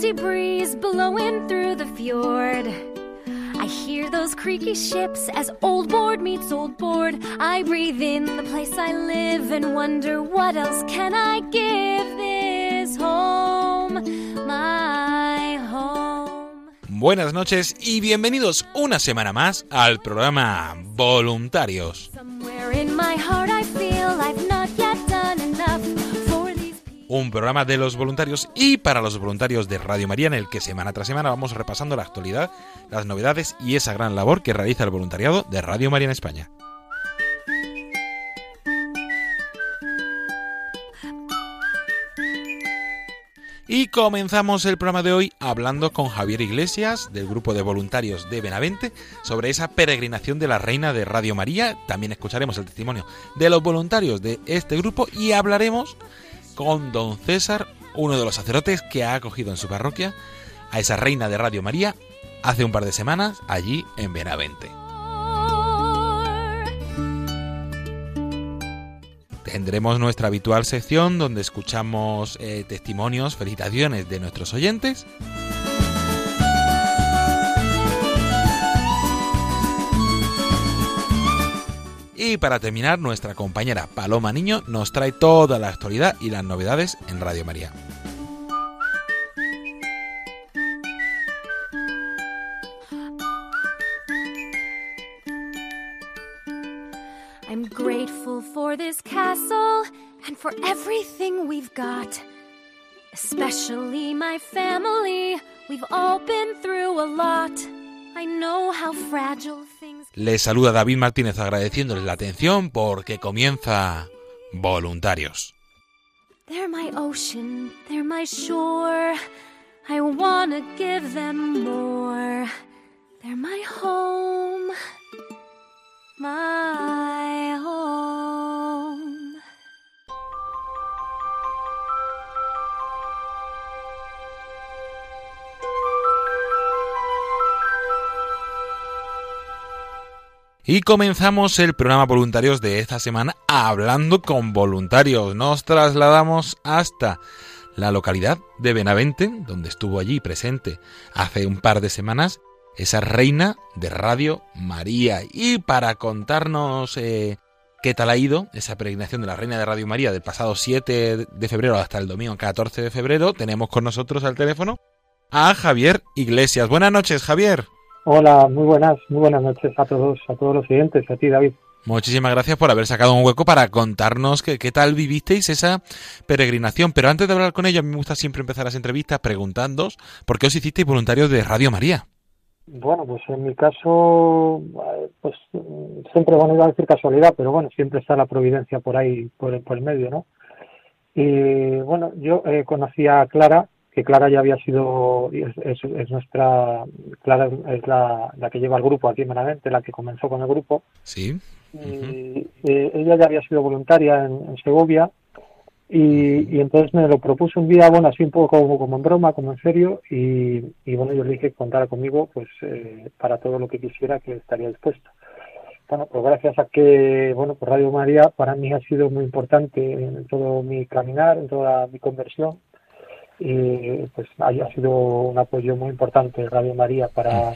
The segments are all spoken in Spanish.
Salty breeze blowing through the fjord. I hear those creaky ships as old board meets old board. I breathe in the place I live and wonder what else can I give this home, my home. Buenas noches y bienvenidos una semana más al programa Voluntarios. Somewhere in my heart Un programa de los voluntarios y para los voluntarios de Radio María en el que semana tras semana vamos repasando la actualidad, las novedades y esa gran labor que realiza el voluntariado de Radio María en España. Y comenzamos el programa de hoy hablando con Javier Iglesias del grupo de voluntarios de Benavente sobre esa peregrinación de la Reina de Radio María. También escucharemos el testimonio de los voluntarios de este grupo y hablaremos con don César, uno de los sacerdotes que ha acogido en su parroquia a esa Reina de Radio María hace un par de semanas allí en Benavente. Tendremos nuestra habitual sección donde escuchamos eh, testimonios, felicitaciones de nuestros oyentes. Y para terminar, nuestra compañera Paloma Niño nos trae toda la actualidad y las novedades en Radio María. I'm grateful for this castle and for everything we've got. Especially my family. We've all been through a lot. I know how fragile Les saluda David Martínez agradeciéndoles la atención porque comienza Voluntarios. They're my ocean, they're my shore. I wanna give them more. They're my home, my home. Y comenzamos el programa voluntarios de esta semana hablando con voluntarios. Nos trasladamos hasta la localidad de Benavente, donde estuvo allí presente hace un par de semanas esa reina de Radio María. Y para contarnos eh, qué tal ha ido esa peregrinación de la reina de Radio María del pasado 7 de febrero hasta el domingo 14 de febrero, tenemos con nosotros al teléfono a Javier Iglesias. Buenas noches, Javier. Hola, muy buenas, muy buenas noches a todos, a todos los oyentes, a ti David. Muchísimas gracias por haber sacado un hueco para contarnos qué, qué tal vivisteis esa peregrinación. Pero antes de hablar con ello, a mí me gusta siempre empezar las entrevistas preguntándoos por qué os hicisteis voluntarios de Radio María. Bueno, pues en mi caso, eh, pues siempre, bueno, iba a decir casualidad, pero bueno, siempre está la providencia por ahí, por, el- por el medio, ¿no? Y bueno, yo eh, conocí a Clara, que Clara ya había sido, es, es- es nuestra, Clara es la, la que lleva el grupo aquí en Benavente, la que comenzó con el grupo, Sí. y eh, ella ya había sido voluntaria en, en Segovia y, y entonces me lo propuso un día, bueno, así un poco como, como en broma, como en serio, y, y bueno, yo le dije que contara conmigo pues eh, para todo lo que quisiera, que estaría dispuesto. Bueno, pues gracias a que, bueno, pues Radio María para mí ha sido muy importante en todo mi caminar, en toda mi conversión, y pues haya sido un apoyo muy importante Radio María para,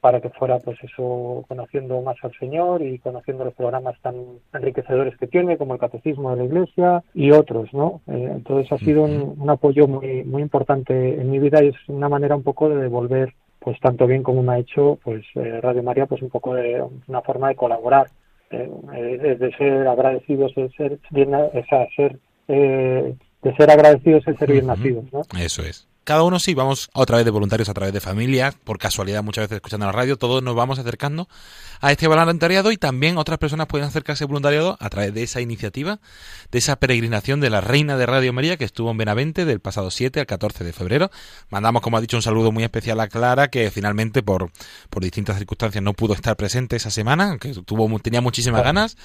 para que fuera pues eso conociendo más al Señor y conociendo los programas tan enriquecedores que tiene como el Catecismo de la Iglesia y otros, ¿no? Eh, entonces ha sido un, apoyo muy muy importante en mi vida y es una manera un poco de devolver pues tanto bien como me ha hecho pues eh, Radio María pues un poco de una forma de colaborar. Eh, de ser agradecidos de ser bien esa ser de ser agradecidos el ser bien nacidos, ¿no? Eso es cada uno sí, vamos otra vez de voluntarios, a través de familias, por casualidad muchas veces escuchando la radio, todos nos vamos acercando a este voluntariado y también otras personas pueden acercarse al voluntariado a través de esa iniciativa, de esa peregrinación de la Reina de Radio María que estuvo en Benavente del pasado 7 al 14 de febrero. Mandamos, como ha dicho, un saludo muy especial a Clara, que finalmente por, por distintas circunstancias no pudo estar presente esa semana, que tuvo, tenía muchísimas ganas.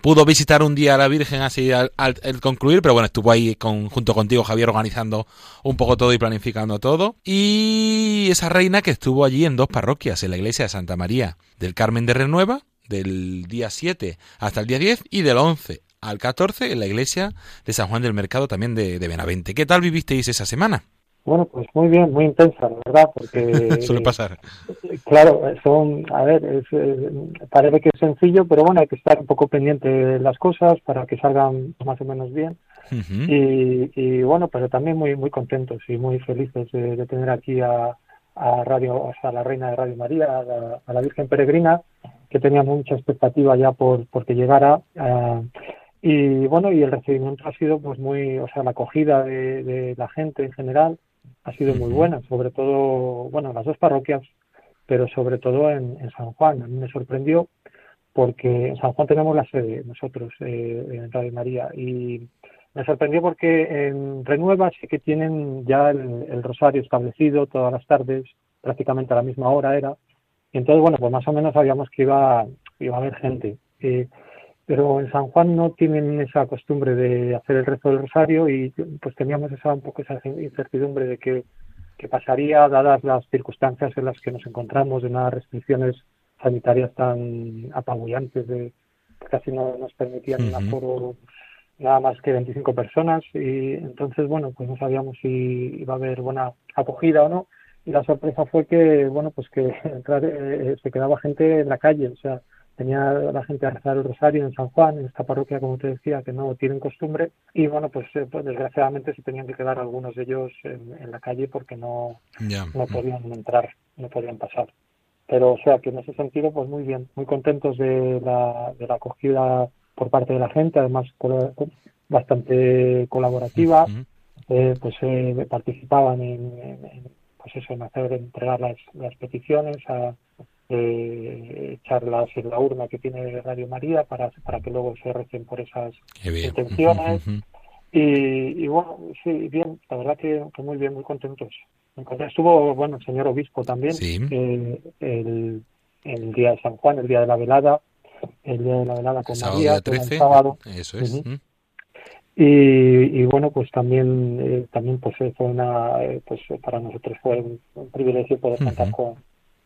Pudo visitar un día a la Virgen así al, concluir, pero bueno, estuvo ahí con, junto contigo, Javier, organizando un poco todo y planificando todo. Y esa reina que estuvo allí en dos parroquias, en la iglesia de Santa María del Carmen de Renueva, del día 7 hasta el día 10, y del 11 al 14 en la iglesia de San Juan del Mercado también de, Benavente. ¿Qué tal vivisteis esa semana? Bueno, pues muy bien, muy intensa, la verdad, porque... Suele pasar. Claro, son, a ver, parece que es sencillo, pero bueno, hay que estar un poco pendiente de las cosas para que salgan más o menos bien y, bueno, pero también muy muy contentos y muy felices de, tener aquí a, a Radio, o sea, a la Reina de Radio María, a la, Virgen Peregrina, que teníamos mucha expectativa ya por porque llegara. Eh, y bueno, y el recibimiento ha sido pues muy, o sea, la acogida de, la gente en general ha sido muy buena, sobre todo, bueno, las dos parroquias, pero sobre todo en, San Juan. A mí me sorprendió porque en San Juan tenemos la sede nosotros eh, en Radio María y me sorprendió porque en Renueva sí que tienen ya el, rosario establecido todas las tardes, prácticamente a la misma hora era. Y entonces, bueno, pues más o menos sabíamos que iba, iba a haber gente. Eh, pero en San Juan no tienen esa costumbre de hacer el rezo del rosario y pues teníamos esa un poco esa incertidumbre de que, pasaría dadas las circunstancias en las que nos encontramos de unas restricciones sanitarias tan apabullantes de que casi no nos permitían un aforo nada más que 25 personas y entonces bueno pues no sabíamos si iba a haber buena acogida o no. Y la sorpresa fue que bueno pues que eh, se quedaba gente en la calle o sea tenía la gente a rezar el rosario en San Juan en esta parroquia como te decía que no tienen costumbre. Y bueno pues, eh, pues desgraciadamente se tenían que quedar algunos de ellos en, la calle porque no no podían entrar no podían pasar. Pero o sea que en ese sentido pues muy bien muy contentos de la de la acogida por parte de la gente, además bastante colaborativa, eh, pues eh, participaban en, pues eso, en hacer entregar las, las peticiones, a eh, echarlas en la urna que tiene Radio María para, para que luego se recen por esas intenciones. y, bueno, sí, bien, la verdad que, muy bien, muy contentos. Estuvo, bueno, el señor obispo también, el, el día de San Juan, el día de la velada, el día de la velada con María, el sábado. Eso es. y, bueno, pues también eh, también pues eh, fue una eh, pues para nosotros fue un, privilegio poder contar con,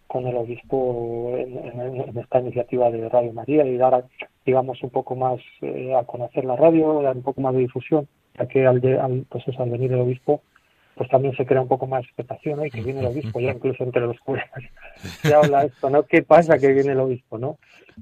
con el obispo en, esta iniciativa de Radio María y dar digamos un poco más a conocer la radio, dar un poco más de difusión, ya que al, al pues al venir el obispo pues también se crea un poco más expectación, ¿no? Y que viene el obispo, ya incluso entre los curas se habla esto, ¿no? ¿Qué pasa que viene el obispo, no?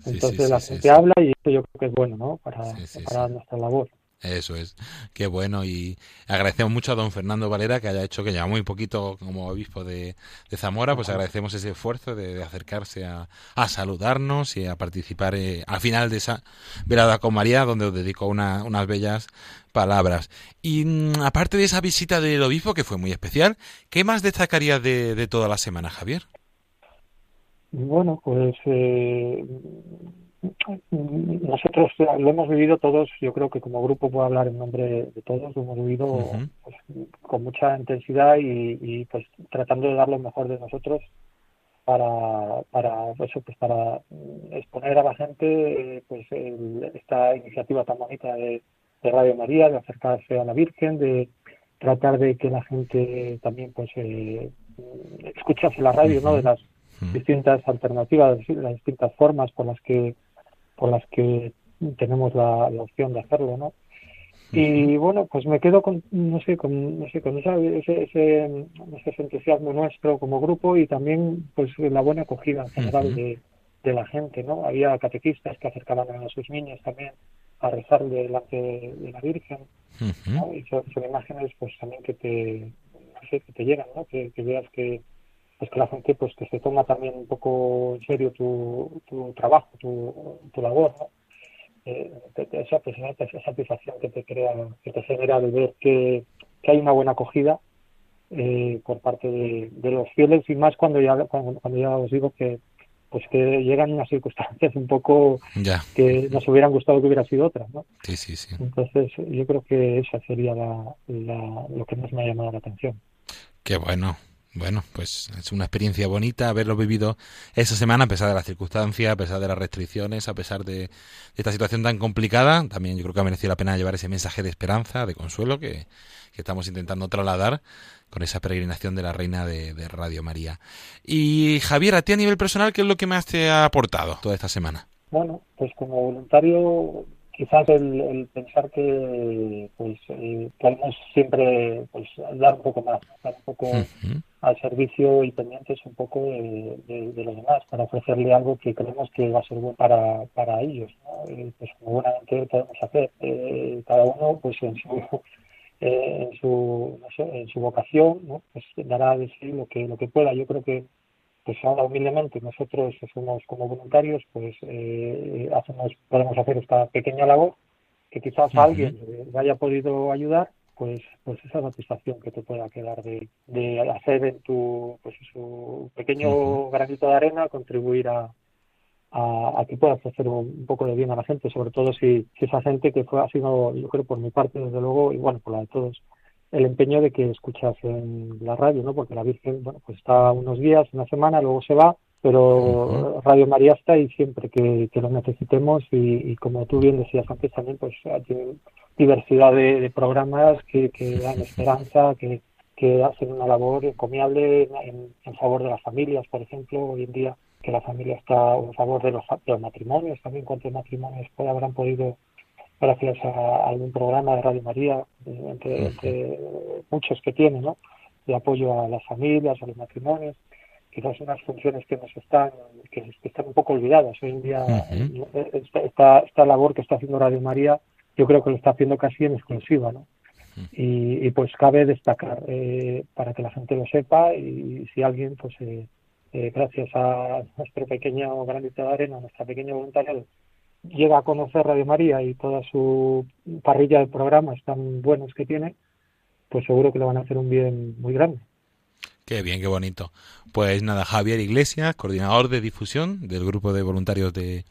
Entonces la gente habla y esto yo creo que es bueno, ¿no? Para, para nuestra labor. Eso es, qué bueno y agradecemos mucho a don Fernando Valera que haya hecho que lleva muy poquito como obispo de, Zamora, pues agradecemos ese esfuerzo de, acercarse a, saludarnos y a participar eh, al final de esa velada con María donde os dedico unas bellas palabras. Y mm, aparte de esa visita del obispo que fue muy especial, ¿qué más destacaría de, de toda la semana, Javier? Bueno, pues eh, nosotros lo hemos vivido todos, yo creo que como grupo puedo hablar en nombre de todos, lo hemos vivido pues, con mucha intensidad y, pues tratando de dar lo mejor de nosotros para para eso pues para exponer a la gente pues esta iniciativa tan bonita de, Radio María de acercarse a la Virgen de tratar de que la gente también pues eh, escuchase la radio no de las distintas alternativas las distintas formas por las que por las que tenemos la, opción de hacerlo, ¿no? Y bueno, pues me quedo con, no sé, con, no sé, con ese, ese, ese, entusiasmo nuestro como grupo y también pues la buena acogida en general de, de la gente, ¿no? Había catequistas que acercaban a sus niños también a rezar delante de la Virgen, ¿no? Y son, imágenes pues también que te, no sé, que te llegan, ¿no? Que, que veas que pues que la gente pues que se toma también un poco en serio tu, tu trabajo, tu, tu labor, ¿no? Eh, esa, pues, esa satisfacción que te crea, que te genera de ver que, que hay una buena acogida eh, por parte de, de, los fieles y más cuando ya cuando, cuando ya os digo que pues que llegan unas circunstancias un poco que nos hubieran gustado que hubiera sido otra, ¿no? Sí, sí, sí. Entonces yo creo que esa sería la, la, lo que más me ha llamado la atención. Qué bueno. Bueno, pues es una experiencia bonita haberlo vivido esa semana a pesar de las circunstancias, a pesar de las restricciones, a pesar de, esta situación tan complicada. También yo creo que ha merecido la pena llevar ese mensaje de esperanza, de consuelo que, estamos intentando trasladar con esa peregrinación de la Reina de, de, Radio María. Y Javier, a ti a nivel personal, ¿qué es lo que más te ha aportado toda esta semana? Bueno, pues como voluntario quizás el, el, pensar que pues eh, podemos siempre pues dar un poco más dar un poco uh -huh. al servicio y pendientes un poco de, de, de, los demás para ofrecerle algo que creemos que va a ser bueno para, para ellos ¿no? y, pues como buenamente podemos hacer eh, cada uno pues en su eh, en su no sé, en su vocación ¿no? pues dará de sí lo que lo que pueda yo creo que pues ahora humildemente nosotros somos como voluntarios, pues eh, hacemos, podemos hacer esta pequeña labor que quizás alguien le haya podido ayudar, pues pues esa satisfacción que te pueda quedar de, de hacer en tu pues su pequeño uh -huh. granito de arena contribuir a, a, a, que puedas hacer un, un, poco de bien a la gente, sobre todo si, si esa gente que fue ha sido, yo creo por mi parte desde luego, y bueno, por la de todos, el empeño de que escuchas en la radio, ¿no? Porque la Virgen, bueno, pues está unos días, una semana, luego se va, pero uh -huh. Radio María está ahí siempre que, que lo necesitemos y, y, como tú bien decías antes también, pues tiene diversidad de, de programas que, que, dan esperanza, que, que hacen una labor encomiable en, en, favor de las familias, por ejemplo, hoy en día que la familia está en favor de los, de los matrimonios, también cuántos matrimonios habrán podido gracias a algún programa de Radio María, entre, entre muchos que tiene, ¿no? De apoyo a las familias, a los matrimonios, quizás unas funciones que nos están, que, están un poco olvidadas. Hoy en día, uh -huh. esta, esta labor que está haciendo Radio María, yo creo que lo está haciendo casi en exclusiva, ¿no? Y, y, pues cabe destacar eh, para que la gente lo sepa y si alguien, pues eh, eh, gracias a nuestro pequeño granito de arena, nuestra pequeña voluntariado, llega a conocer Radio María y toda su parrilla de programas tan buenos que tiene, pues seguro que le van a hacer un bien muy grande. Qué bien, qué bonito. Pues nada, Javier Iglesias, coordinador de difusión del grupo de voluntarios de,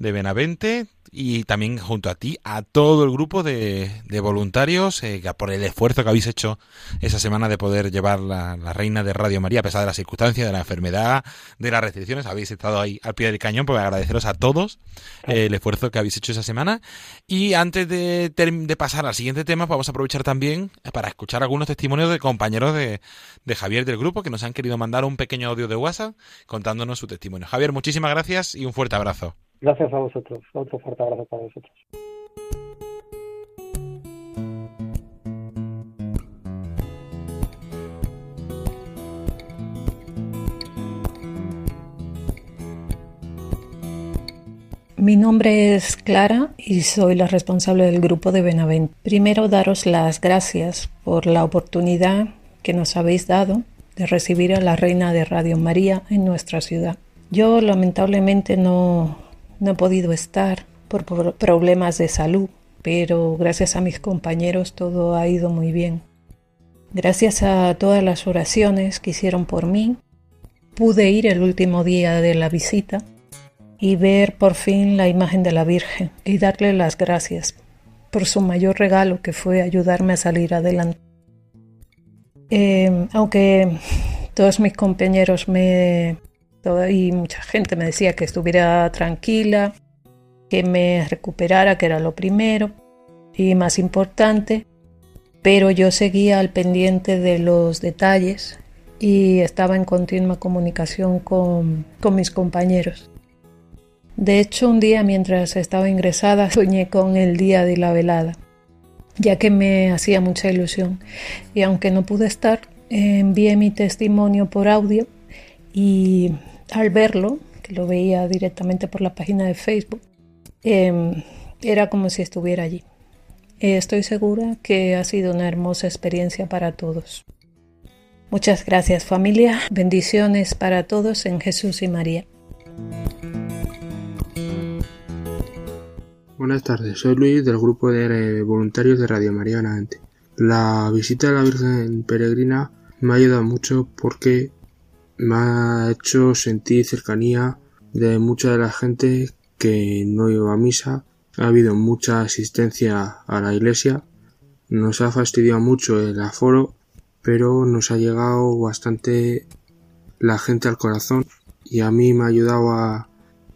de Benavente y también junto a ti, a todo el grupo de, de voluntarios eh, por el esfuerzo que habéis hecho esa semana de poder llevar la, la, reina de Radio María, a pesar de las circunstancias, de la enfermedad, de las restricciones. Habéis estado ahí al pie del cañón, pues agradeceros a todos eh, el esfuerzo que habéis hecho esa semana. Y antes de, de, pasar al siguiente tema, vamos a aprovechar también para escuchar algunos testimonios de compañeros de, de Javier del grupo que nos han querido mandar un pequeño audio de WhatsApp contándonos su testimonio. Javier, muchísimas gracias y un fuerte abrazo. Gracias a vosotros. Otro fuerte abrazo para vosotros. Mi nombre es Clara y soy la responsable del grupo de Benavent. Primero daros las gracias por la oportunidad que nos habéis dado de recibir a la Reina de Radio María en nuestra ciudad. Yo lamentablemente no, no he podido estar por problemas de salud, pero gracias a mis compañeros todo ha ido muy bien. Gracias a todas las oraciones que hicieron por mí, pude ir el último día de la visita y ver por fin la imagen de la Virgen y darle las gracias por su mayor regalo que fue ayudarme a salir adelante. Eh, aunque todos mis compañeros me y mucha gente me decía que estuviera tranquila, que me recuperara, que era lo primero y más importante, pero yo seguía al pendiente de los detalles y estaba en continua comunicación con, con mis compañeros. De hecho, un día mientras estaba ingresada soñé con el día de la velada. ya que me hacía mucha ilusión. Y aunque no pude estar, envié mi testimonio por audio y al verlo, que lo veía directamente por la página de Facebook, em, era como si estuviera allí. Estoy segura que ha sido una hermosa experiencia para todos. Muchas gracias familia, bendiciones para todos en Jesús y María. Buenas tardes, soy Luis del grupo de voluntarios de Radio María Benavente. La visita a la Virgen Peregrina me ha ayudado mucho porque me ha hecho sentir cercanía de mucha de la gente que no iba a misa. Ha habido mucha asistencia a la iglesia. Nos ha fastidiado mucho el aforo, pero nos ha llegado bastante la gente al corazón y a mí me ha ayudado a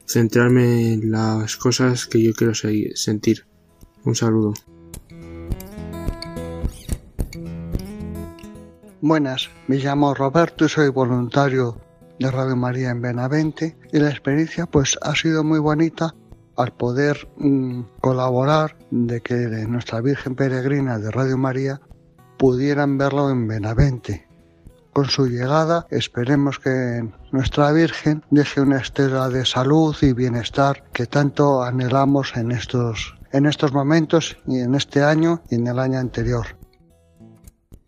centrarme en las cosas que yo quiero sentir. Un saludo. Buenas, me llamo Roberto y soy voluntario de Radio María en Benavente y la experiencia pues ha sido muy bonita al poder mm, colaborar de que nuestra Virgen Peregrina de Radio María pudieran verlo en Benavente. Con su llegada esperemos que nuestra Virgen deje una estela de salud y bienestar que tanto anhelamos en estos, en estos momentos y en este año y en el año anterior.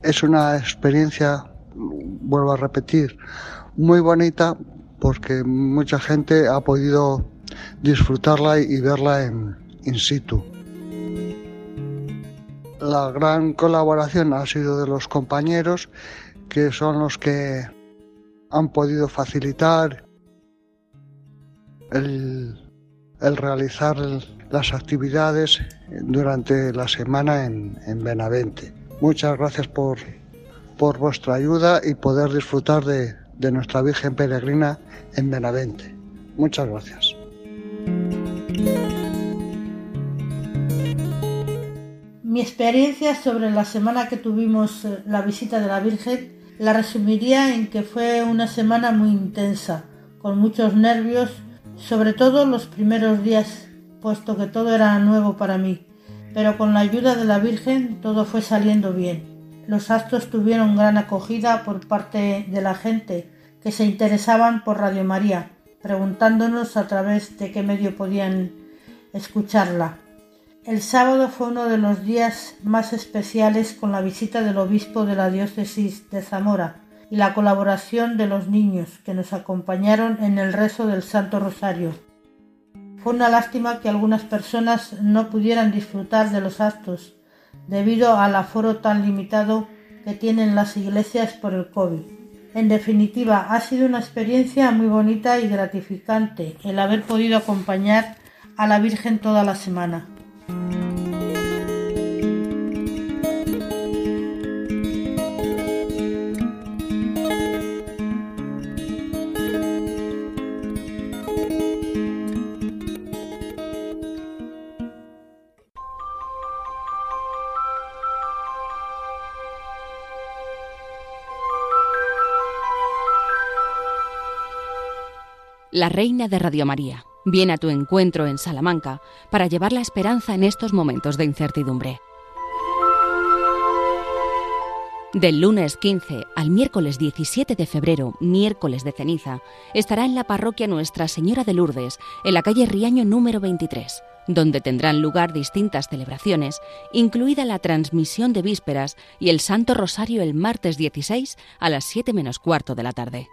Es una experiencia, vuelvo a repetir, muy bonita porque mucha gente ha podido disfrutarla y verla en in situ. La gran colaboración ha sido de los compañeros que son los que han podido facilitar el, realizar las actividades durante la semana en Benavente. Muchas gracias por, por vuestra ayuda y poder disfrutar de, de nuestra Virgen Peregrina en Benavente. Muchas gracias. Mi experiencia sobre la semana que tuvimos eh, la visita de la Virgen la resumiría en que fue una semana muy intensa, con muchos nervios, sobre todo los primeros días, puesto que todo era nuevo para mí pero con la ayuda de la Virgen todo fue saliendo bien. Los actos tuvieron gran acogida por parte de la gente que se interesaban por Radio María, preguntándonos a través de qué medio podían escucharla. El sábado fue uno de los días más especiales con la visita del obispo de la diócesis de Zamora y la colaboración de los niños que nos acompañaron en el rezo del Santo Rosario. Fue una lástima que algunas personas no pudieran disfrutar de los actos debido al aforo tan limitado que tienen las iglesias por el COVID. En definitiva, ha sido una experiencia muy bonita y gratificante el haber podido acompañar a la Virgen toda la semana. La reina de Radio María, viene a tu encuentro en Salamanca para llevar la esperanza en estos momentos de incertidumbre. Del lunes 15 al miércoles 17 de febrero, miércoles de ceniza, estará en la parroquia Nuestra Señora de Lourdes, en la calle Riaño número 23, donde tendrán lugar distintas celebraciones, incluida la transmisión de vísperas y el Santo Rosario el martes 16 a las 7 menos cuarto de la tarde.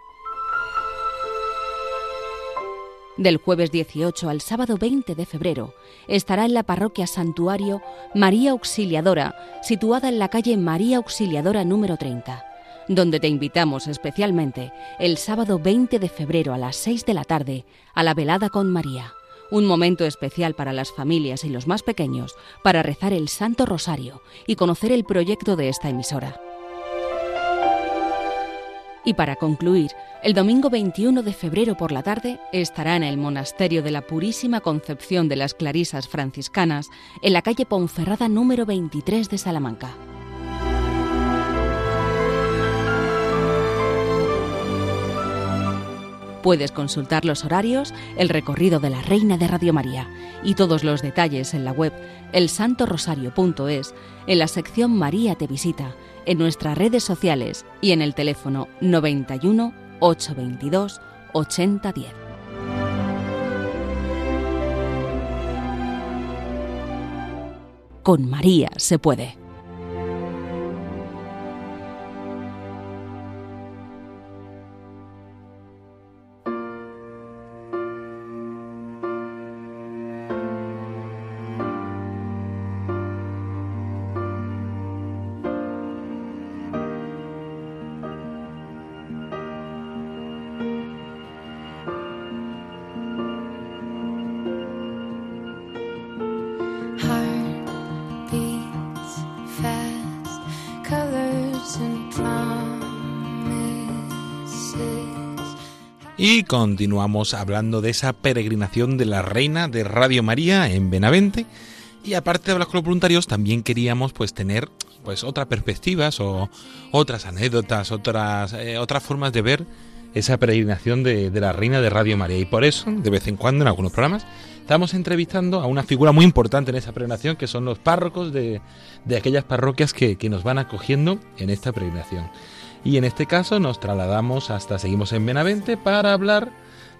Del jueves 18 al sábado 20 de febrero estará en la parroquia Santuario María Auxiliadora, situada en la calle María Auxiliadora número 30, donde te invitamos especialmente el sábado 20 de febrero a las 6 de la tarde a la velada con María, un momento especial para las familias y los más pequeños para rezar el Santo Rosario y conocer el proyecto de esta emisora. Y para concluir, el domingo 21 de febrero por la tarde estará en el Monasterio de la Purísima Concepción de las Clarisas Franciscanas, en la calle Ponferrada número 23 de Salamanca. Puedes consultar los horarios, el recorrido de la Reina de Radio María y todos los detalles en la web elsantorosario.es, en la sección María te visita, en nuestras redes sociales y en el teléfono 91 822 8010. Con María se puede. Y continuamos hablando de esa peregrinación de la Reina de Radio María en Benavente. Y aparte de hablar con los voluntarios, también queríamos pues tener pues otras perspectivas o otras anécdotas, otras, eh, otras formas de ver esa peregrinación de, la Reina de Radio María. Y por eso, de vez en cuando, en algunos programas, estamos entrevistando a una figura muy importante en esa peregrinación, que son los párrocos de, de aquellas parroquias que, que nos van acogiendo en esta peregrinación. Y en este caso nos trasladamos hasta, seguimos en Benavente, para hablar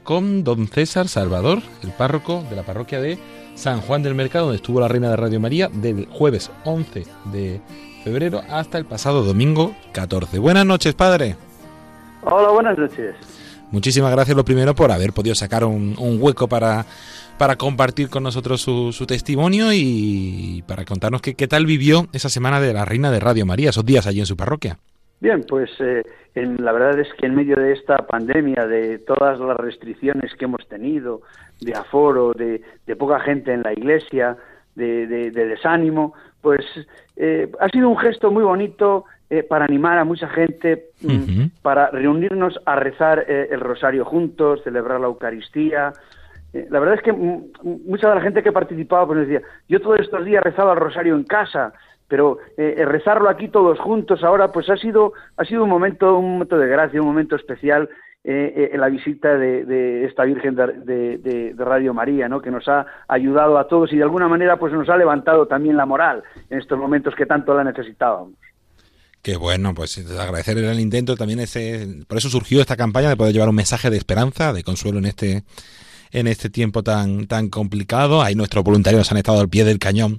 con don César Salvador, el párroco de la parroquia de San Juan del Mercado, donde estuvo la Reina de Radio María del jueves 11 de febrero hasta el pasado domingo 14. Buenas noches, padre. Hola, buenas noches. Muchísimas gracias lo primero por haber podido sacar un, hueco para, para compartir con nosotros su, testimonio y para contarnos qué tal vivió esa semana de la Reina de Radio María, esos días allí en su parroquia. Bien, pues eh, en, la verdad es que en medio de esta pandemia, de todas las restricciones que hemos tenido, de aforo, de, poca gente en la iglesia, de, desánimo, pues eh, ha sido un gesto muy bonito eh, para animar a mucha gente, mm, para reunirnos a rezar el rosario juntos, celebrar la Eucaristía. la verdad es que mm, mucha de la gente que participaba pues decía, yo todos estos días rezaba el rosario en casa, pero eh, rezarlo aquí todos juntos ahora pues ha sido ha sido un momento un momento de gracia un momento especial eh, eh, en la visita de, esta Virgen de, Radio María no que nos ha ayudado a todos y de alguna manera pues nos ha levantado también la moral en estos momentos que tanto la necesitábamos Qué bueno, pues agradecer el intento también ese, por eso surgió esta campaña de poder llevar un mensaje de esperanza, de consuelo en este en este tiempo tan tan complicado. Ahí nuestros voluntarios han estado al pie del cañón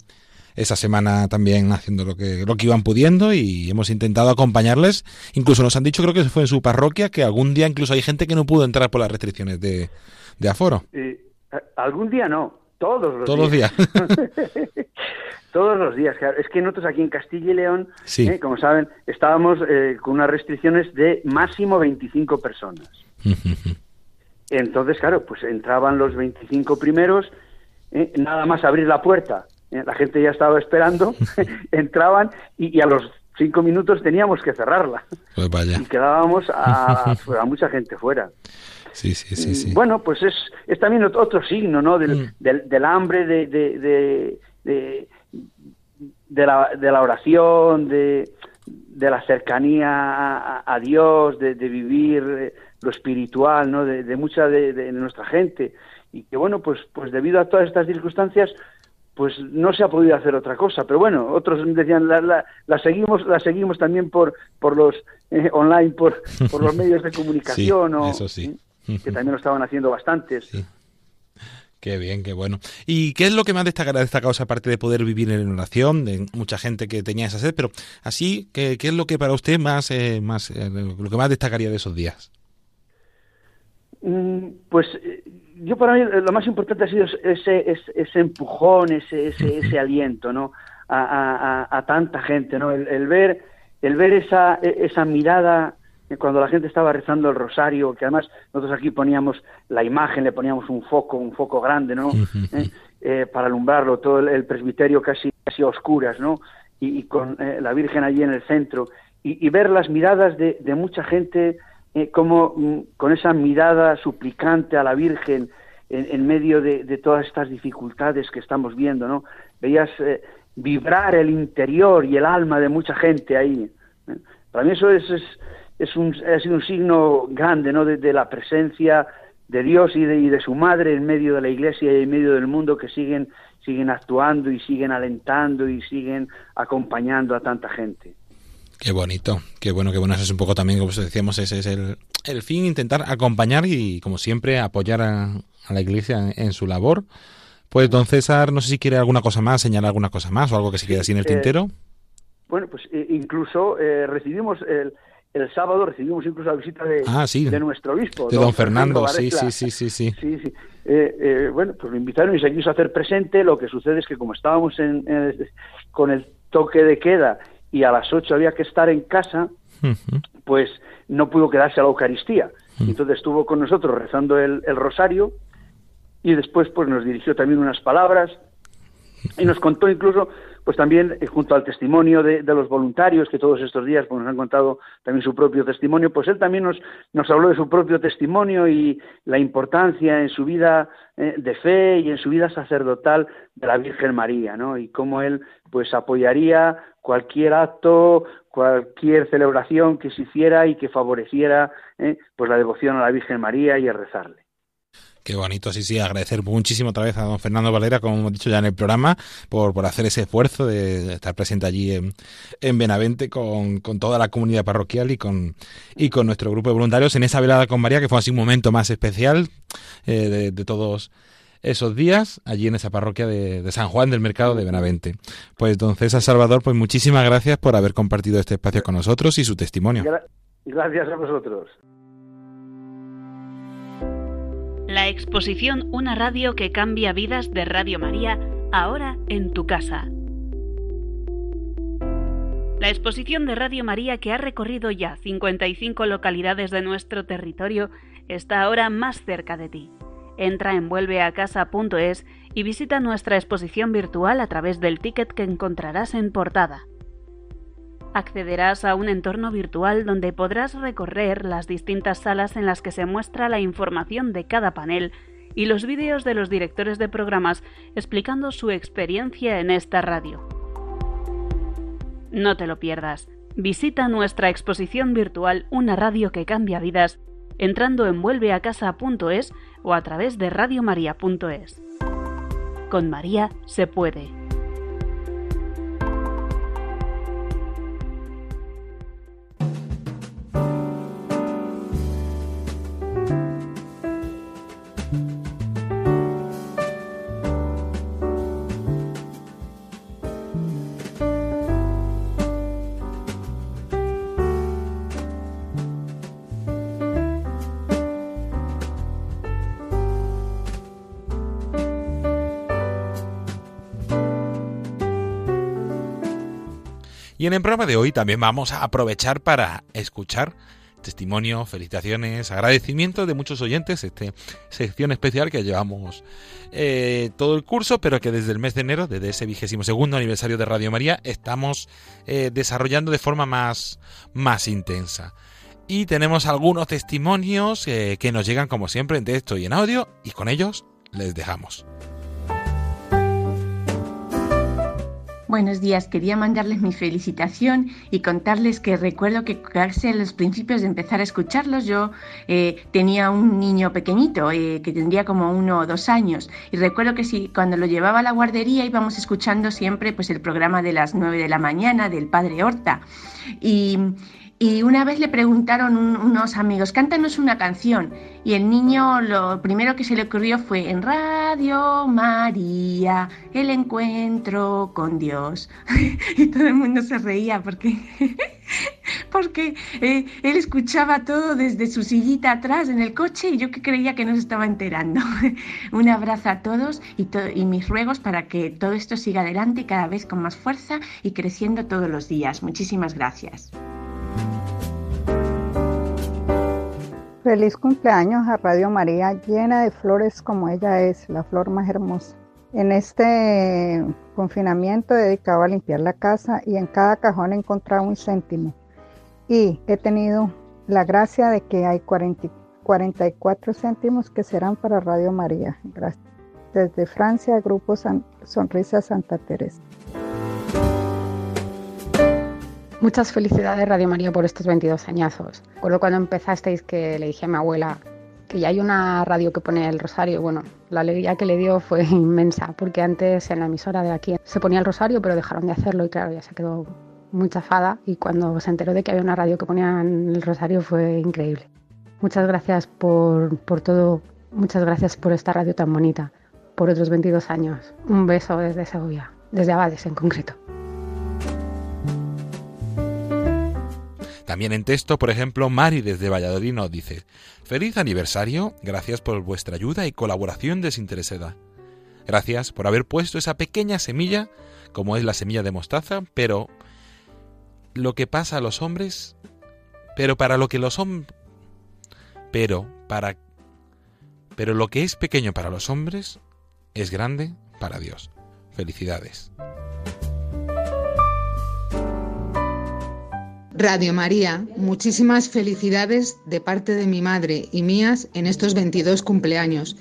esa semana también haciendo lo que, lo que iban pudiendo y hemos intentado acompañarles. Incluso nos han dicho, creo que fue en su parroquia, que algún día incluso hay gente que no pudo entrar por las restricciones de, aforo. algún día no, todos los todos días. Los días. todos los días. Es que nosotros aquí en Castilla y León, eh, como saben, estábamos eh, con unas restricciones de máximo 25 personas. Entonces, claro, pues entraban los 25 primeros, eh, nada más abrir la puerta eh, la gente ya estaba esperando, entraban y, a los cinco minutos teníamos que cerrarla. Pues vaya. Y quedábamos a, mucha gente fuera. Sí, sí, sí, sí. Bueno, pues es, es también otro signo, ¿no? Del, mm. del, hambre de, de, de, de, la, de la oración, de, de la cercanía a, Dios, de, vivir eh, lo espiritual, ¿no? De, mucha de, nuestra gente. Y que, bueno, pues, pues debido a todas estas circunstancias, pues no se ha podido hacer otra cosa. Pero bueno, otros decían, la, la, seguimos la seguimos también por, por los eh, online, por, por los medios de comunicación, o, eso sí. que también lo estaban haciendo bastantes. Qué bien, qué bueno. ¿Y qué es lo que más destaca de esta causa, aparte de poder vivir en oración, de mucha gente que tenía esa sed? Pero así, ¿qué, qué es lo que para usted más, eh, más eh, lo que más destacaría de esos días? Mm, pues yo para mí lo más importante ha sido ese, ese, empujón, ese, ese, ese, aliento, ¿no? A, a, tanta gente, ¿no? El, ver, el ver esa, esa mirada cuando la gente estaba rezando el rosario, que además nosotros aquí poníamos la imagen, le poníamos un foco, un foco grande, ¿no? ¿Eh? Eh, para alumbrarlo, todo el, presbiterio casi, casi a oscuras, ¿no? Y, con eh, la Virgen allí en el centro. Y, ver las miradas de, de mucha gente eh, como mm, con esa mirada suplicante a la Virgen en, medio de, todas estas dificultades que estamos viendo, ¿no? Veías eh, vibrar el interior y el alma de mucha gente ahí. ¿eh? Para mí eso es, es un, ha sido un signo grande ¿no? de, la presencia de Dios y de, y de, su madre en medio de la iglesia y en medio del mundo que siguen, siguen actuando y siguen alentando y siguen acompañando a tanta gente. Qué bonito, qué bueno, qué bueno. Eso es un poco también, como decíamos, ese es el, el fin, intentar acompañar y, como siempre, apoyar a, la iglesia en, su labor. Pues, don César, no sé si quiere alguna cosa más, señalar alguna cosa más o algo que se quede así en el eh, tintero. Bueno, pues eh, incluso eh, recibimos el, el sábado recibimos incluso la visita de, ah, de nuestro obispo. De don, Fernando, sí, sí, sí, sí, sí. sí, bueno, pues lo invitaron y se quiso hacer presente. Lo que sucede es que como estábamos en, con el toque de queda y a las 8 había que estar en casa, pues no pudo quedarse a la Eucaristía. Entonces estuvo con nosotros rezando el, el rosario y después pues nos dirigió también unas palabras y nos contó incluso pues también eh, junto al testimonio de, los voluntarios que todos estos días pues, nos han contado también su propio testimonio, pues él también nos, nos habló de su propio testimonio y la importancia en su vida eh, de fe y en su vida sacerdotal de la Virgen María, ¿no? Y cómo él pues apoyaría cualquier acto, cualquier celebración que se hiciera y que favoreciera eh, pues la devoción a la Virgen María y a rezarle. Qué bonito, sí, sí, agradecer muchísimo otra vez a don Fernando Valera, como hemos dicho ya en el programa, por, por hacer ese esfuerzo de estar presente allí en, en Benavente con, con, toda la comunidad parroquial y con, y con nuestro grupo de voluntarios en esa velada con María, que fue así un momento más especial eh, de, todos esos días allí en esa parroquia de, San Juan del Mercado de Benavente. Pues don César Salvador, pues muchísimas gracias por haber compartido este espacio con nosotros y su testimonio. Gracias a vosotros. La exposición Una radio que cambia vidas de Radio María, ahora en tu casa. La exposición de Radio María que ha recorrido ya 55 localidades de nuestro territorio está ahora más cerca de ti. Entra en vuelveacasa.es y visita nuestra exposición virtual a través del ticket que encontrarás en portada accederás a un entorno virtual donde podrás recorrer las distintas salas en las que se muestra la información de cada panel y los vídeos de los directores de programas explicando su experiencia en esta radio. No te lo pierdas. Visita nuestra exposición virtual Una radio que cambia vidas entrando en vuelveacasa.es o a través de radiomaria.es. Con María se puede. Y en el programa de hoy también vamos a aprovechar para escuchar testimonio, felicitaciones, agradecimientos de muchos oyentes, esta sección especial que llevamos eh, todo el curso, pero que desde el mes de enero, desde ese vigésimo segundo aniversario de Radio María, estamos eh, desarrollando de forma más, más intensa. Y tenemos algunos testimonios eh, que nos llegan como siempre en texto y en audio, y con ellos les dejamos. Buenos días, quería mandarles mi felicitación y contarles que recuerdo que casi en los principios de empezar a escucharlos yo eh, tenía un niño pequeñito eh, que tendría como uno o dos años. Y recuerdo que si cuando lo llevaba a la guardería íbamos escuchando siempre pues el programa de las nueve de la mañana del padre Horta. Y y una vez le preguntaron unos amigos, cántanos una canción. Y el niño lo primero que se le ocurrió fue en Radio María, el encuentro con Dios. y todo el mundo se reía porque, porque eh, él escuchaba todo desde su sillita atrás en el coche y yo que creía que no se estaba enterando. Un abrazo a todos y, y mis ruegos para que todo esto siga adelante cada vez con más fuerza y creciendo todos los días. Muchísimas gracias. Feliz cumpleaños a Radio María, llena de flores como ella es, la flor más hermosa. En este confinamiento he dedicado a limpiar la casa y en cada cajón he encontrado un céntimo. Y he tenido la gracia de que hay 44 céntimos que serán para Radio María. Gracias. Desde Francia, Grupo Sonrisa Santa Teresa. Muchas felicidades Radio María por estos 22 añazos. Recuerdo cuando empezasteis que le dije a mi abuela que ya hay una radio que pone el rosario. Bueno, la alegría que le dio fue inmensa, porque antes en la emisora de aquí se ponía el rosario, pero dejaron de hacerlo y claro, ya se quedó muy chafada y cuando se enteró de que había una radio que ponía el rosario fue increíble. Muchas gracias por, por todo, muchas gracias por esta radio tan bonita, por otros 22 años. Un beso desde Segovia, desde Abades en concreto. También en texto, por ejemplo, Mari desde Valladolid nos dice, Feliz aniversario, gracias por vuestra ayuda y colaboración desinteresada. Gracias por haber puesto esa pequeña semilla, como es la semilla de mostaza, pero lo que pasa a los hombres, pero para lo que los hombres, pero para, pero lo que es pequeño para los hombres es grande para Dios. Felicidades. Radio María, muchísimas felicidades de parte de mi madre y mías en estos 22 cumpleaños.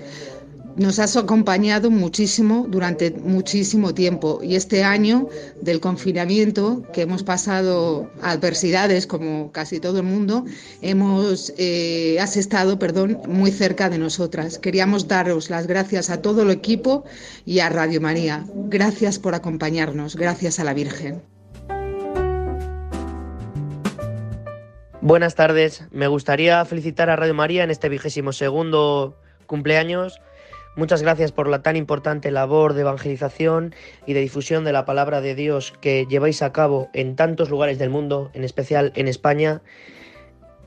Nos has acompañado muchísimo durante muchísimo tiempo y este año del confinamiento que hemos pasado adversidades como casi todo el mundo, hemos eh, has estado, perdón, muy cerca de nosotras. Queríamos daros las gracias a todo el equipo y a Radio María. Gracias por acompañarnos. Gracias a la Virgen. Buenas tardes. Me gustaría felicitar a Radio María en este vigésimo segundo cumpleaños. Muchas gracias por la tan importante labor de evangelización y de difusión de la palabra de Dios que lleváis a cabo en tantos lugares del mundo, en especial en España.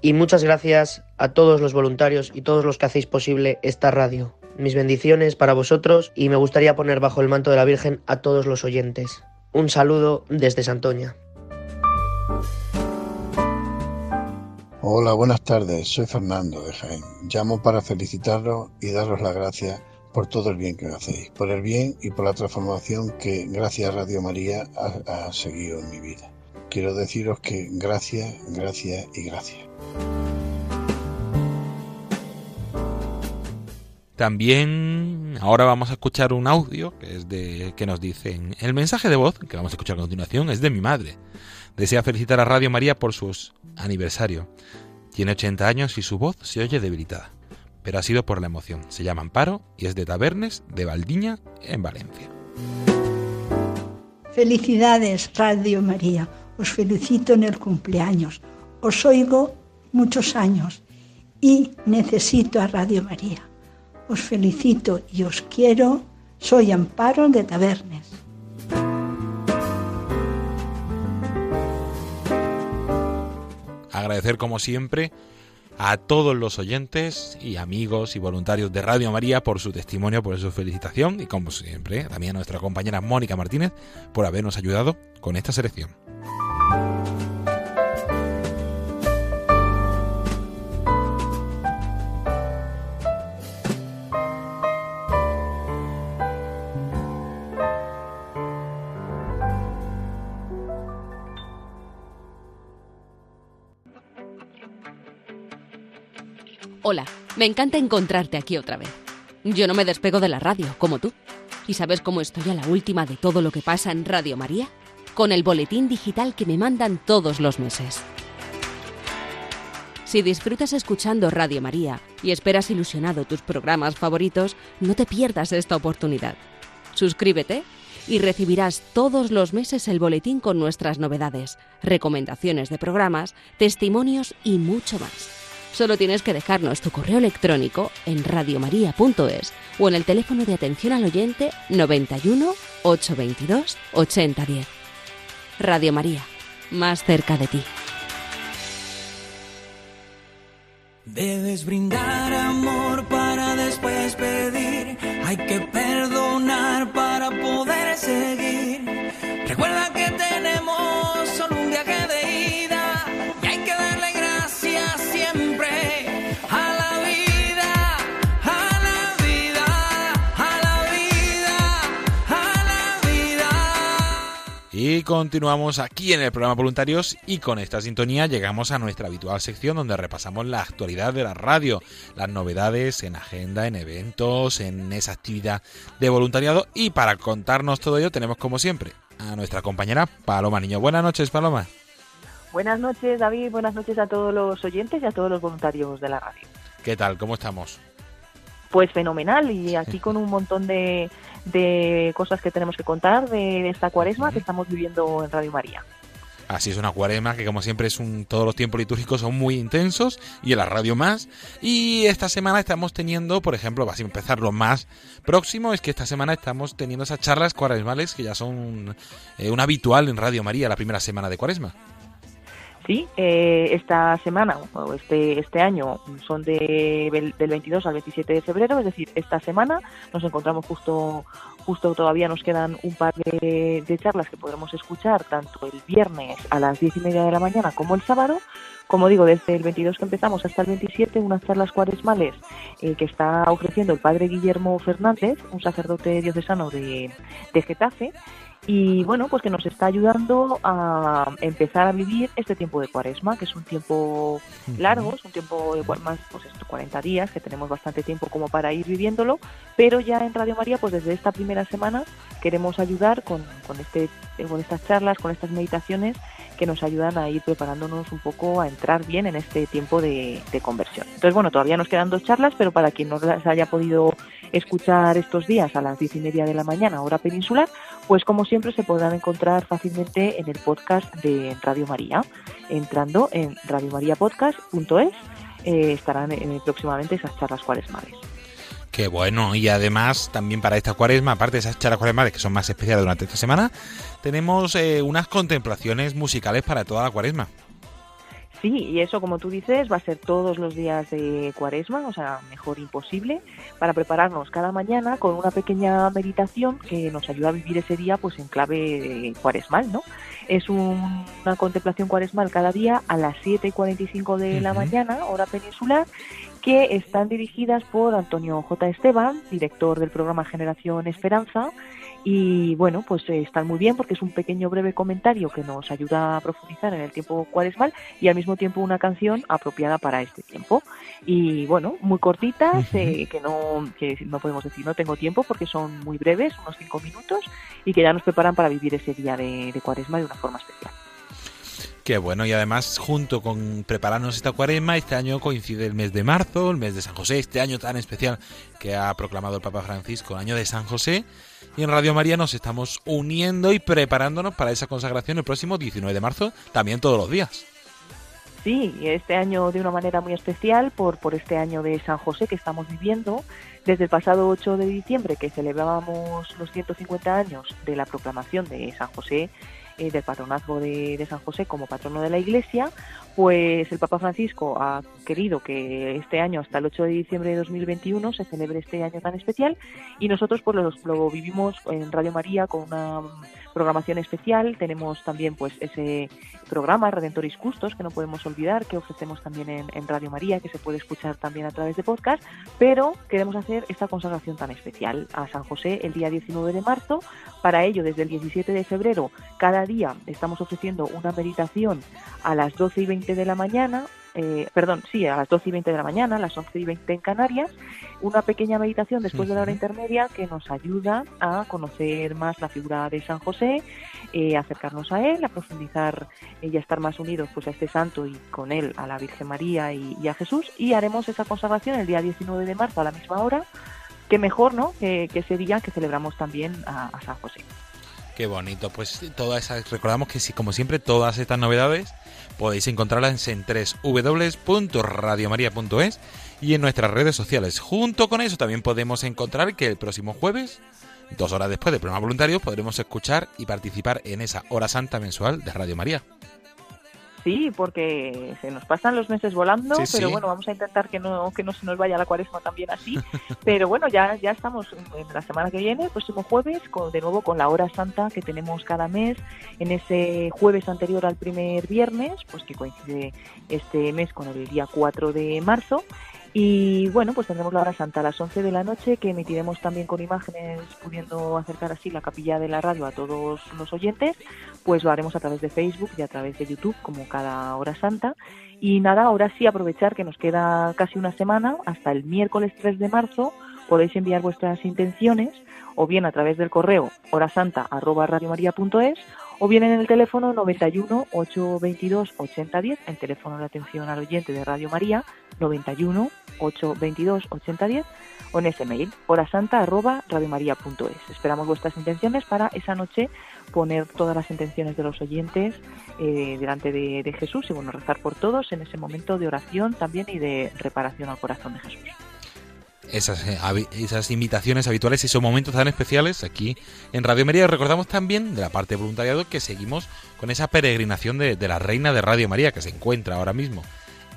Y muchas gracias a todos los voluntarios y todos los que hacéis posible esta radio. Mis bendiciones para vosotros y me gustaría poner bajo el manto de la Virgen a todos los oyentes. Un saludo desde Santoña. Hola, buenas tardes. Soy Fernando de Jaén. Llamo para felicitaros y daros las gracias por todo el bien que hacéis, por el bien y por la transformación que gracias a Radio María ha, seguido en mi vida. Quiero deciros que gracias, gracias y gracias. También ahora vamos a escuchar un audio que que nos dicen el mensaje de voz que vamos a escuchar a continuación es de mi madre. Desea felicitar a Radio María por su aniversario. Tiene 80 años y su voz se oye debilitada, pero ha sido por la emoción. Se llama Amparo y es de Tabernes, de Valdiña, en Valencia. Felicidades, Radio María. Os felicito en el cumpleaños. Os oigo muchos años y necesito a Radio María. Os felicito y os quiero. Soy Amparo de Tabernes. Agradecer como siempre a todos los oyentes y amigos y voluntarios de Radio María por su testimonio, por su felicitación y como siempre también a nuestra compañera Mónica Martínez por habernos ayudado con esta selección. Hola, me encanta encontrarte aquí otra vez. Yo no me despego de la radio, como tú. ¿Y sabes cómo estoy a la última de todo lo que pasa en Radio María? Con el boletín digital que me mandan todos los meses. Si disfrutas escuchando Radio María y esperas ilusionado tus programas favoritos, no te pierdas esta oportunidad. Suscríbete y recibirás todos los meses el boletín con nuestras novedades, recomendaciones de programas, testimonios y mucho más. Solo tienes que dejarnos tu correo electrónico en radiomaria.es o en el teléfono de atención al oyente 91 822 8010. Radio María, más cerca de ti. Debes brindar amor para después pedir. Hay que Y continuamos aquí en el programa Voluntarios y con esta sintonía llegamos a nuestra habitual sección donde repasamos la actualidad de la radio, las novedades en agenda, en eventos, en esa actividad de voluntariado y para contarnos todo ello tenemos como siempre a nuestra compañera Paloma Niño. Buenas noches, Paloma. Buenas noches, David. Buenas noches a todos los oyentes y a todos los voluntarios de la radio. ¿Qué tal? ¿Cómo estamos? Pues fenomenal y aquí con un montón de, de cosas que tenemos que contar de esta cuaresma que estamos viviendo en Radio María. Así es una cuaresma que como siempre es un todos los tiempos litúrgicos son muy intensos y en la radio más y esta semana estamos teniendo, por ejemplo, vas a empezar lo más próximo es que esta semana estamos teniendo esas charlas cuaresmales que ya son eh, un habitual en Radio María la primera semana de cuaresma. Sí, eh, esta semana, o este, este año, son de, del 22 al 27 de febrero, es decir, esta semana nos encontramos justo, justo todavía nos quedan un par de, charlas que podremos escuchar, tanto el viernes a las 10 y media de la mañana como el sábado. Como digo, desde el 22 que empezamos hasta el 27, unas charlas cuaresmales eh, que está ofreciendo el padre Guillermo Fernández, un sacerdote diocesano de, de Getafe, y bueno, pues que nos está ayudando a empezar a vivir este tiempo de cuaresma, que es un tiempo largo, es un tiempo de más, pues esto, 40 días, que tenemos bastante tiempo como para ir viviéndolo, pero ya en Radio María, pues desde esta primera semana queremos ayudar con, con, este, con estas charlas, con estas meditaciones que nos ayudan a ir preparándonos un poco a entrar bien en este tiempo de, conversión. Entonces, bueno, todavía nos quedan dos charlas, pero para quien no las haya podido escuchar estos días a las diez y media de la mañana, hora peninsular, pues como siempre se podrán encontrar fácilmente en el podcast de Radio María. Entrando en radiomariapodcast.es eh, estarán eh, próximamente esas charlas cuaresmales. Qué bueno, y además también para esta cuaresma, aparte de esas charlas cuaresmales que son más especiales durante esta semana, tenemos eh, unas contemplaciones musicales para toda la cuaresma. Sí, y eso, como tú dices, va a ser todos los días de cuaresma, o sea, mejor imposible, para prepararnos cada mañana con una pequeña meditación que nos ayuda a vivir ese día pues en clave cuaresmal, ¿no? Es una contemplación cuaresmal cada día a las 7 y 45 de la mañana, hora peninsular, que están dirigidas por Antonio J. Esteban, director del programa Generación Esperanza, y bueno, pues eh, están muy bien porque es un pequeño breve comentario que nos ayuda a profundizar en el tiempo cuaresmal y al mismo tiempo una canción apropiada para este tiempo. Y bueno, muy cortitas, eh, que, no, que no podemos decir no tengo tiempo porque son muy breves, unos cinco minutos, y que ya nos preparan para vivir ese día de, de cuaresma de una forma especial. Qué bueno, y además junto con prepararnos esta cuaresma, este año coincide el mes de marzo, el mes de San José, este año tan especial que ha proclamado el Papa Francisco, el año de San José, y en Radio María nos estamos uniendo y preparándonos para esa consagración el próximo 19 de marzo, también todos los días. Sí, este año de una manera muy especial por, por este año de San José que estamos viviendo. Desde el pasado 8 de diciembre que celebrábamos los 150 años de la proclamación de San José, eh, del patronazgo de, de, San José como patrono de la Iglesia, pues el Papa Francisco ha querido que este año, hasta el 8 de diciembre de 2021, se celebre este año tan especial y nosotros pues lo, lo vivimos en Radio María con una programación especial. Tenemos también pues ese programa Redentoris Custos que no podemos olvidar, que ofrecemos también en, en, Radio María, que se puede escuchar también a través de podcast, pero queremos hacer esta consagración tan especial a San José el día 19 de marzo. Para ello, desde el 17 de febrero, cada día estamos ofreciendo una meditación a las 12 y 20 de la mañana, eh, perdón, sí, a las 12 y 20 de la mañana, a las 11 y 20 en Canarias, una pequeña meditación después de la hora intermedia que nos ayuda a conocer más la figura de San José, eh, acercarnos a él, a profundizar eh, y a estar más unidos pues a este santo y con él a la Virgen María y, y, a Jesús y haremos esa consagración el día 19 de marzo a la misma hora, que mejor, ¿no?, que, ese día que celebramos también a, a San José. Qué bonito, pues todas esas, recordamos que si como siempre todas estas novedades podéis encontrarlas en www.radiomaria.es y en nuestras redes sociales. Junto con eso también podemos encontrar que el próximo jueves, dos horas después del programa voluntario, podremos escuchar y participar en esa hora santa mensual de Radio María. Sí, porque se nos pasan los meses volando, sí, pero sí. bueno, vamos a intentar que no, que no se nos vaya la cuaresma también así. pero bueno, ya, ya estamos en la semana que viene, el próximo jueves, con, de nuevo con la hora santa que tenemos cada mes, en ese jueves anterior al primer viernes, pues que coincide este mes con el día 4 de marzo. Y bueno, pues tendremos la hora santa a las 11 de la noche, que emitiremos también con imágenes, pudiendo acercar así la capilla de la radio a todos los oyentes. Pues lo haremos a través de Facebook y a través de YouTube, como cada hora santa. Y nada, ahora sí aprovechar que nos queda casi una semana, hasta el miércoles 3 de marzo, podéis enviar vuestras intenciones, o bien a través del correo horasanta.radiomaria.es o bien en el teléfono 91 822 8010, el teléfono de atención al oyente de Radio María, 91 822 8010, o en ese mail, horasanta arroba radiomaria.es. Esperamos vuestras intenciones para esa noche poner todas las intenciones de los oyentes eh, delante de, de Jesús y bueno, rezar por todos en ese momento de oración también y de reparación al corazón de Jesús esas, eh, esas invitaciones habituales y esos momentos tan especiales aquí en Radio María. Recordamos también de la parte de voluntariado que seguimos con esa peregrinación de, de, la Reina de Radio María que se encuentra ahora mismo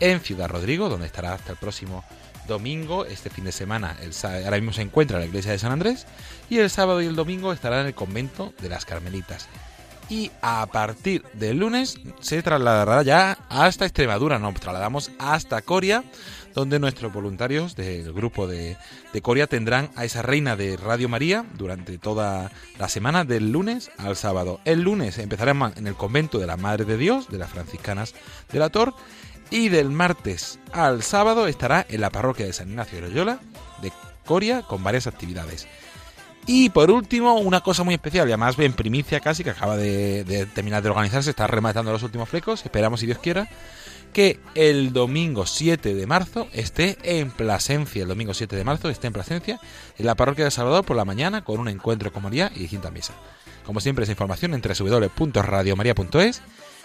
en Ciudad Rodrigo, donde estará hasta el próximo domingo. Este fin de semana, el, ahora mismo se encuentra en la iglesia de San Andrés y el sábado y el domingo estará en el convento de las Carmelitas y a partir del lunes se trasladará ya hasta Extremadura, nos trasladamos hasta Coria, donde nuestros voluntarios del grupo de, Coria tendrán a esa reina de Radio María durante toda la semana, del lunes al sábado. El lunes empezaremos en el convento de la Madre de Dios, de las franciscanas de la Tor, y del martes al sábado estará en la parroquia de San Ignacio de Loyola, de Coria, con varias actividades. Y por último, una cosa muy especial, y además en primicia casi, que acaba de, terminar de organizarse, está rematando los últimos flecos, esperamos si Dios quiera, que el domingo 7 de marzo esté en Plasencia, el domingo 7 de marzo esté en Plasencia, en la parroquia de Salvador por la mañana, con un encuentro con María y distinta misa. Como siempre, esa información en www.radiomaria.es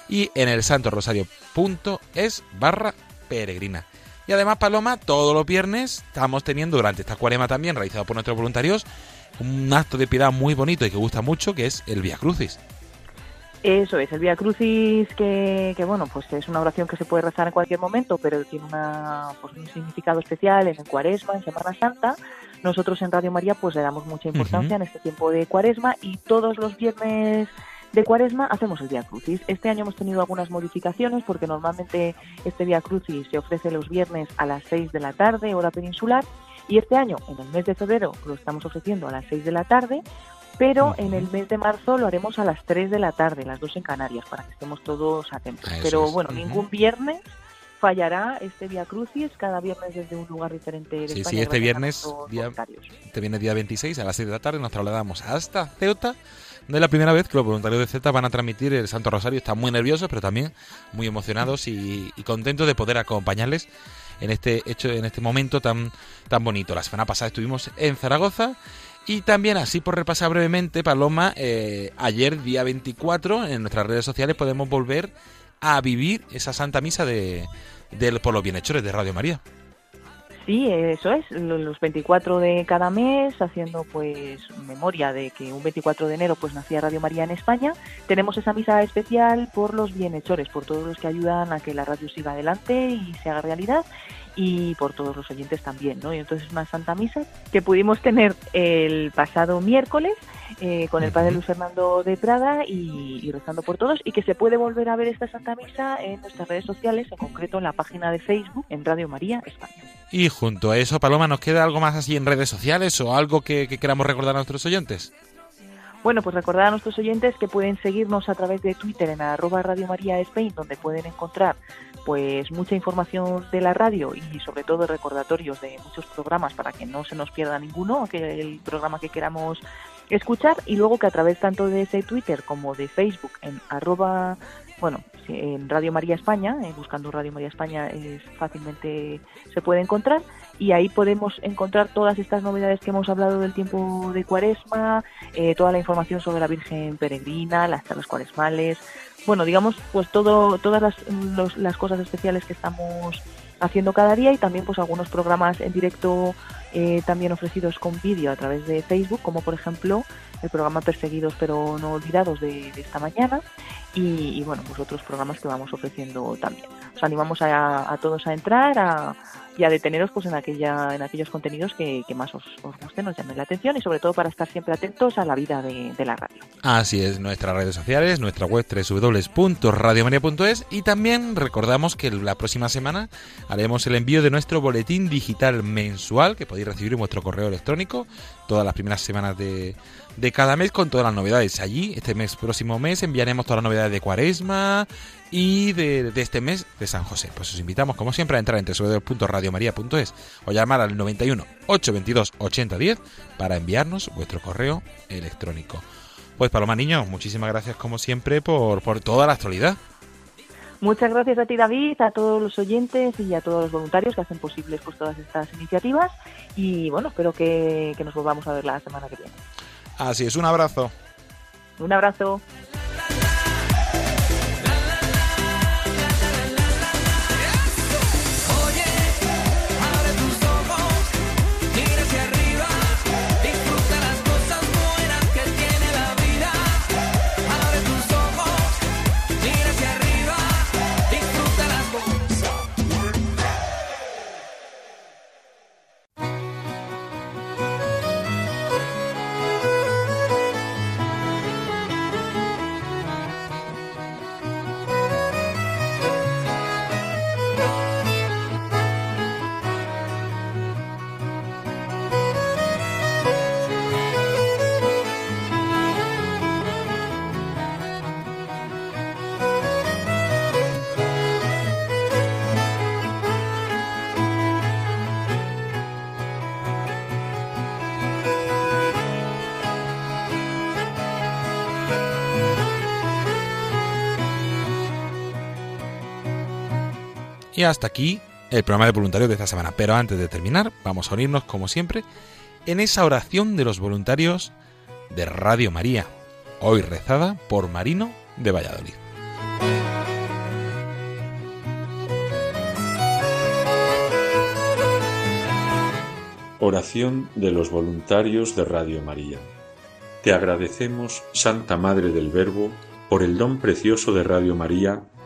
y en el santorosario.es barra peregrina. Y además, Paloma, todos los viernes estamos teniendo durante esta cuarema también, realizado por nuestros voluntarios, un acto de piedad muy bonito y que gusta mucho, que es el Via Crucis. Eso es, el Via Crucis que, que, bueno, pues es una oración que se puede rezar en cualquier momento, pero tiene una, pues un significado especial en Cuaresma, en Semana Santa. Nosotros en Radio María pues le damos mucha importancia en este tiempo de Cuaresma y todos los viernes de Cuaresma hacemos el Via Crucis. Este año hemos tenido algunas modificaciones porque normalmente este Via Crucis se ofrece los viernes a las 6 de la tarde, hora peninsular, y este año, en el mes de febrero, lo estamos ofreciendo a las 6 de la tarde, pero en el mes de marzo lo haremos a las 3 de la tarde, las dos en Canarias, para que estemos todos atentos. pero bueno, ningún viernes fallará este Via Crucis cada viernes desde un lugar diferente de sí, España. Sí, este viernes, día, este viernes día 26 a las 6 de la tarde nos trasladamos hasta Ceuta. No es la primera vez que los voluntarios de Ceuta van a transmitir el Santo Rosario. Están muy nerviosos, pero también muy emocionados y, y contentos de poder acompañarles en este hecho, en este momento tan, tan bonito. La semana pasada estuvimos en Zaragoza y también, así por repasar brevemente, Paloma, eh, ayer, día 24, en nuestras redes sociales podemos volver a vivir esa Santa Misa de, de por los bienhechores de Radio María. Sí, eso es, los 24 de cada mes, haciendo pues memoria de que un 24 de enero pues nacía Radio María en España. Tenemos esa misa especial por los bienhechores, por todos los que ayudan a que la radio siga adelante y se haga realidad y por todos los oyentes también, ¿no? Y entonces una Santa Misa que pudimos tener el pasado miércoles eh, con el Padre Luis Fernando de Prada y, rezando por todos y que se puede volver a ver esta Santa Misa en nuestras redes sociales, en concreto en la página de Facebook en Radio María España. Y junto a eso, Paloma, ¿nos queda algo más así en redes sociales o algo que, que queramos recordar a nuestros oyentes? Bueno, pues recordar a nuestros oyentes que pueden seguirnos a través de Twitter en arroba Radio María Spain, donde pueden encontrar pues mucha información de la radio y sobre todo recordatorios de muchos programas para que no se nos pierda ninguno, que el programa que queramos escuchar. Y luego que a través tanto de ese Twitter como de Facebook en arroba bueno, en Radio María España, eh, buscando Radio María España es fácilmente se puede encontrar y ahí podemos encontrar todas estas novedades que hemos hablado del tiempo de Cuaresma, eh, toda la información sobre la Virgen Peregrina, las charlas cuaresmales, bueno, digamos, pues todo, todas las, las cosas especiales que estamos haciendo cada día y también pues algunos programas en directo eh, también ofrecidos con vídeo a través de Facebook, como por ejemplo el programa Perseguidos pero no olvidados de, esta mañana y, bueno, pues otros programas que vamos ofreciendo también. Os animamos a, todos a entrar a, y a deteneros pues en aquella en aquellos contenidos que, más os, os, gusten, os llamen la atención y sobre todo para estar siempre atentos a la vida de, de la radio. Así es, nuestras redes sociales, nuestra web www.radiomaria.es y también recordamos que la próxima semana haremos el envío de nuestro boletín digital mensual que podéis recibir en vuestro correo electrónico todas las primeras semanas de de cada mes con todas las novedades. Allí, este mes, próximo mes, enviaremos todas las novedades de Cuaresma y de, este mes de San José. Pues os invitamos, como siempre, a entrar en www.radiomaria.es o llamar al 91 822 8010 para enviarnos vuestro correo electrónico. Pues Paloma Niño, muchísimas gracias como siempre por, por toda la actualidad. Muchas gracias a ti, David, a todos los oyentes y a todos los voluntarios que hacen posibles pues, todas estas iniciativas. Y bueno, espero que, que nos volvamos a ver la semana que viene. Así es, un abrazo. Un abrazo. Y hasta aquí el programa de voluntarios de esta semana. Pero antes de terminar, vamos a unirnos, como siempre, en esa oración de los voluntarios de Radio María, hoy rezada por Marino de Valladolid. Oración de los voluntarios de Radio María. Te agradecemos, Santa Madre del Verbo, por el don precioso de Radio María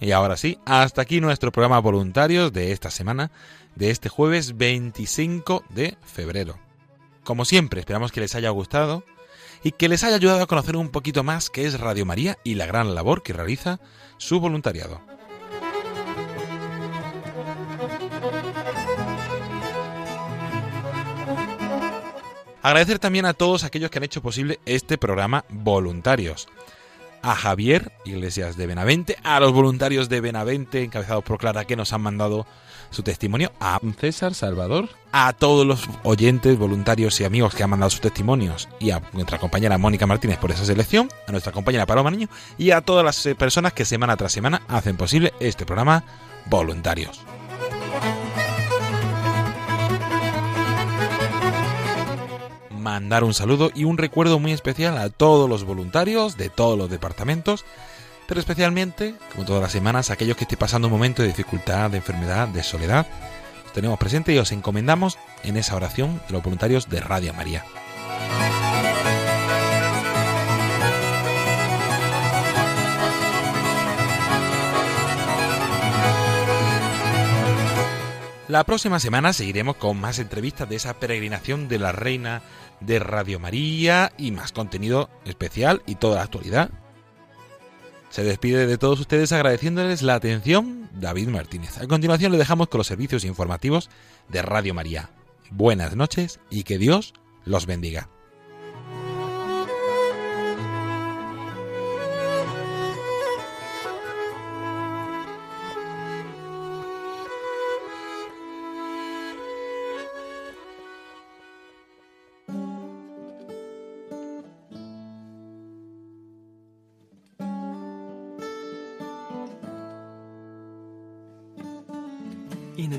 Y ahora sí, hasta aquí nuestro programa voluntarios de esta semana, de este jueves 25 de febrero. Como siempre, esperamos que les haya gustado y que les haya ayudado a conocer un poquito más qué es Radio María y la gran labor que realiza su voluntariado. Agradecer también a todos aquellos que han hecho posible este programa voluntarios a Javier Iglesias de Benavente, a los voluntarios de Benavente, encabezados por Clara, que nos han mandado su testimonio, a César Salvador, a todos los oyentes, voluntarios y amigos que han mandado sus testimonios, y a nuestra compañera Mónica Martínez por esa selección, a nuestra compañera Paloma Niño, y a todas las eh, personas que semana tras semana hacen posible este programa Voluntarios. Mandar un saludo y un recuerdo muy especial a todos los voluntarios de todos los departamentos, pero especialmente, como todas las semanas, a aquellos que estén pasando un momento de dificultad, de enfermedad, de soledad. Os tenemos presente y os encomendamos en esa oración de los voluntarios de Radio María. La próxima semana seguiremos con más entrevistas de esa peregrinación de la Reina de Radio María y más contenido especial y toda la actualidad. Se despide de todos ustedes agradeciéndoles la atención David Martínez. A continuación le dejamos con los servicios informativos de Radio María. Buenas noches y que Dios los bendiga.